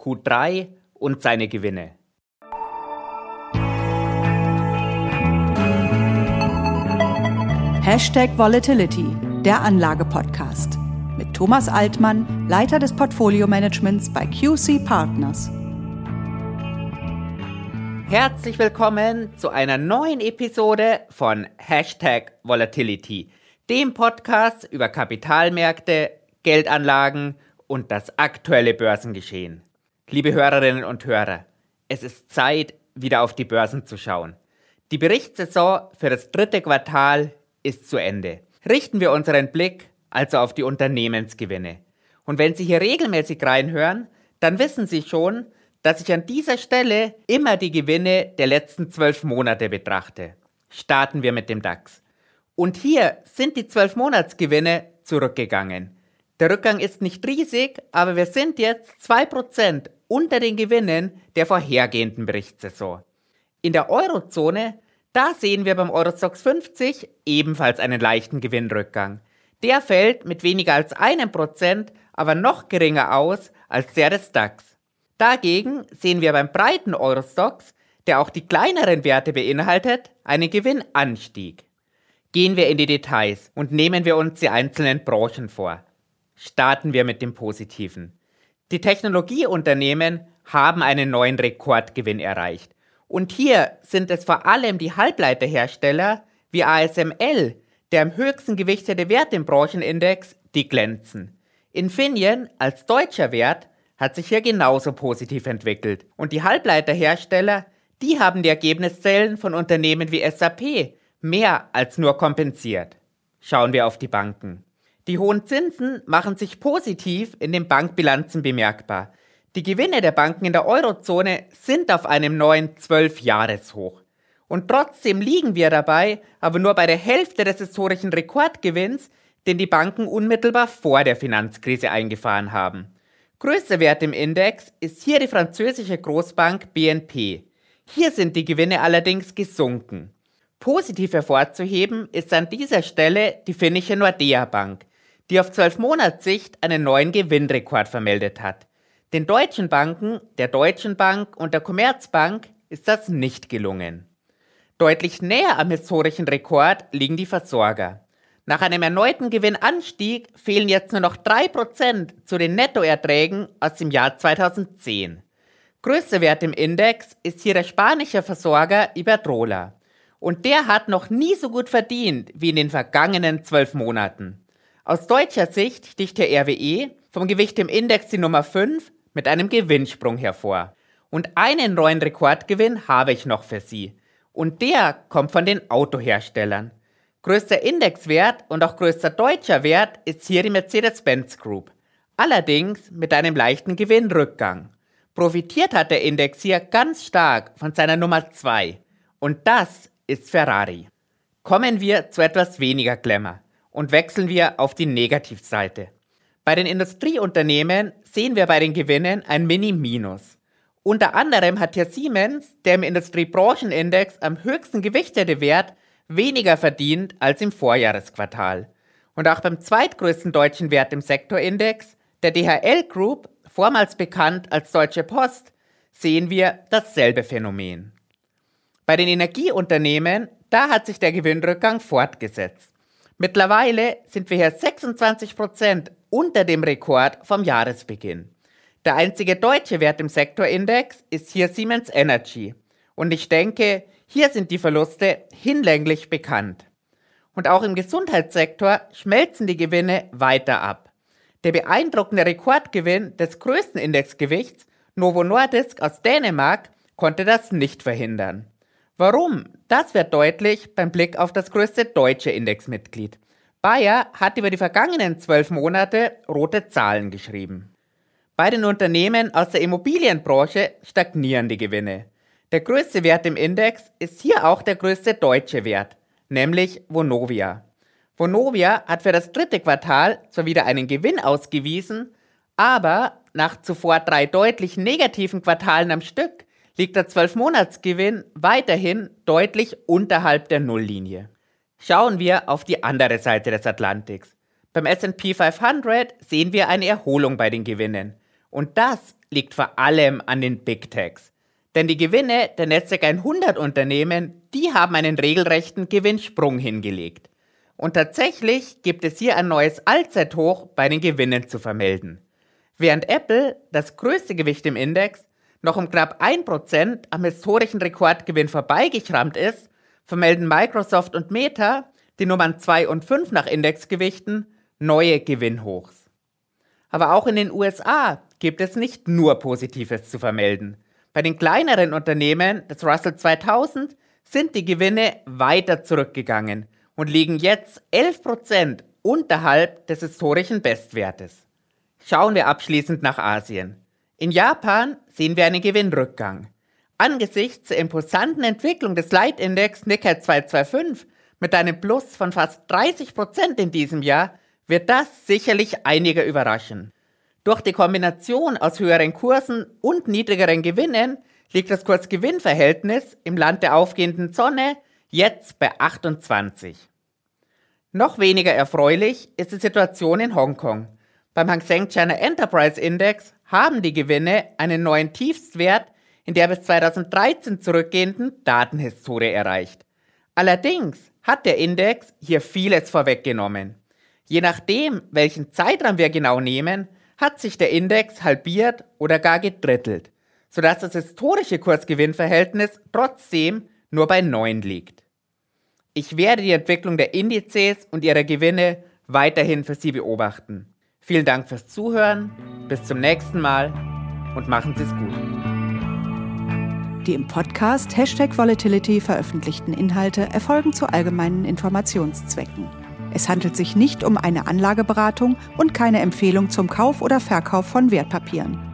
Q3 und seine Gewinne. Hashtag Volatility, der Anlage-Podcast. Mit Thomas Altmann, Leiter des Portfolio-Managements bei QC Partners. Herzlich willkommen zu einer neuen Episode von Hashtag Volatility, dem Podcast über Kapitalmärkte, Geldanlagen und das aktuelle Börsengeschehen. Liebe Hörerinnen und Hörer, es ist Zeit, wieder auf die Börsen zu schauen. Die Berichtssaison für das dritte Quartal ist zu Ende. Richten wir unseren Blick also auf die Unternehmensgewinne. Und wenn Sie hier regelmäßig reinhören, dann wissen Sie schon, dass ich an dieser Stelle immer die Gewinne der letzten zwölf Monate betrachte. Starten wir mit dem DAX. Und hier sind die zwölf Monatsgewinne zurückgegangen. Der Rückgang ist nicht riesig, aber wir sind jetzt 2% unter den Gewinnen der vorhergehenden Berichtssaison. In der Eurozone, da sehen wir beim Eurostox 50 ebenfalls einen leichten Gewinnrückgang. Der fällt mit weniger als einem Prozent, aber noch geringer aus als der des DAX. Dagegen sehen wir beim breiten Eurostox, der auch die kleineren Werte beinhaltet, einen Gewinnanstieg. Gehen wir in die Details und nehmen wir uns die einzelnen Branchen vor. Starten wir mit dem Positiven. Die Technologieunternehmen haben einen neuen Rekordgewinn erreicht. Und hier sind es vor allem die Halbleiterhersteller wie ASML, der am höchsten gewichtete Wert im Branchenindex, die glänzen. Infineon als deutscher Wert hat sich hier genauso positiv entwickelt. Und die Halbleiterhersteller, die haben die Ergebniszellen von Unternehmen wie SAP mehr als nur kompensiert. Schauen wir auf die Banken. Die hohen Zinsen machen sich positiv in den Bankbilanzen bemerkbar. Die Gewinne der Banken in der Eurozone sind auf einem neuen 12-Jahres-Hoch. Und trotzdem liegen wir dabei aber nur bei der Hälfte des historischen Rekordgewinns, den die Banken unmittelbar vor der Finanzkrise eingefahren haben. Größter Wert im Index ist hier die französische Großbank BNP. Hier sind die Gewinne allerdings gesunken. Positiv hervorzuheben ist an dieser Stelle die finnische Nordea Bank, die auf 12 Monatssicht einen neuen Gewinnrekord vermeldet hat. Den deutschen Banken, der Deutschen Bank und der Commerzbank ist das nicht gelungen. Deutlich näher am historischen Rekord liegen die Versorger. Nach einem erneuten Gewinnanstieg fehlen jetzt nur noch 3% zu den Nettoerträgen aus dem Jahr 2010. Größter Wert im Index ist hier der spanische Versorger Iberdrola. Und der hat noch nie so gut verdient wie in den vergangenen zwölf Monaten. Aus deutscher Sicht sticht der RWE vom Gewicht im Index die Nummer 5 mit einem Gewinnsprung hervor. Und einen neuen Rekordgewinn habe ich noch für Sie. Und der kommt von den Autoherstellern. Größter Indexwert und auch größter deutscher Wert ist hier die Mercedes-Benz Group. Allerdings mit einem leichten Gewinnrückgang. Profitiert hat der Index hier ganz stark von seiner Nummer 2. Und das ist Ferrari. Kommen wir zu etwas weniger Glamour und wechseln wir auf die Negativseite. Bei den Industrieunternehmen sehen wir bei den Gewinnen ein Mini-Minus. Unter anderem hat hier Siemens, der im Industriebranchenindex am höchsten gewichtete Wert, weniger verdient als im Vorjahresquartal. Und auch beim zweitgrößten deutschen Wert im Sektorindex, der DHL Group, vormals bekannt als Deutsche Post, sehen wir dasselbe Phänomen. Bei den Energieunternehmen, da hat sich der Gewinnrückgang fortgesetzt. Mittlerweile sind wir hier 26 Prozent unter dem Rekord vom Jahresbeginn. Der einzige deutsche Wert im Sektorindex ist hier Siemens Energy. Und ich denke, hier sind die Verluste hinlänglich bekannt. Und auch im Gesundheitssektor schmelzen die Gewinne weiter ab. Der beeindruckende Rekordgewinn des größten Indexgewichts, Novo Nordisk aus Dänemark, konnte das nicht verhindern. Warum? Das wird deutlich beim Blick auf das größte deutsche Indexmitglied. Bayer hat über die vergangenen zwölf Monate rote Zahlen geschrieben. Bei den Unternehmen aus der Immobilienbranche stagnieren die Gewinne. Der größte Wert im Index ist hier auch der größte deutsche Wert, nämlich Vonovia. Vonovia hat für das dritte Quartal zwar wieder einen Gewinn ausgewiesen, aber nach zuvor drei deutlich negativen Quartalen am Stück liegt der 12-Monats-Gewinn weiterhin deutlich unterhalb der Nulllinie. Schauen wir auf die andere Seite des Atlantiks. Beim SP 500 sehen wir eine Erholung bei den Gewinnen. Und das liegt vor allem an den Big Techs. Denn die Gewinne der Netzwerk 100 Unternehmen, die haben einen regelrechten Gewinnsprung hingelegt. Und tatsächlich gibt es hier ein neues Allzeithoch bei den Gewinnen zu vermelden. Während Apple, das größte Gewicht im Index, noch um knapp 1% am historischen Rekordgewinn vorbeigeschrammt ist, vermelden Microsoft und Meta, die Nummern 2 und 5 nach Indexgewichten, neue Gewinnhochs. Aber auch in den USA gibt es nicht nur Positives zu vermelden. Bei den kleineren Unternehmen des Russell 2000 sind die Gewinne weiter zurückgegangen und liegen jetzt 11% unterhalb des historischen Bestwertes. Schauen wir abschließend nach Asien. In Japan sehen wir einen Gewinnrückgang. Angesichts der imposanten Entwicklung des Leitindex Nikkei 225 mit einem Plus von fast 30% in diesem Jahr wird das sicherlich einige überraschen. Durch die Kombination aus höheren Kursen und niedrigeren Gewinnen liegt das Kursgewinnverhältnis im Land der aufgehenden Sonne jetzt bei 28. Noch weniger erfreulich ist die Situation in Hongkong. Beim Hang Seng China Enterprise Index haben die Gewinne einen neuen Tiefstwert in der bis 2013 zurückgehenden Datenhistorie erreicht. Allerdings hat der Index hier vieles vorweggenommen. Je nachdem, welchen Zeitraum wir genau nehmen, hat sich der Index halbiert oder gar gedrittelt, sodass das historische Kursgewinnverhältnis trotzdem nur bei 9 liegt. Ich werde die Entwicklung der Indizes und ihrer Gewinne weiterhin für Sie beobachten. Vielen Dank fürs Zuhören, bis zum nächsten Mal und machen Sie es gut. Die im Podcast Hashtag Volatility veröffentlichten Inhalte erfolgen zu allgemeinen Informationszwecken. Es handelt sich nicht um eine Anlageberatung und keine Empfehlung zum Kauf oder Verkauf von Wertpapieren.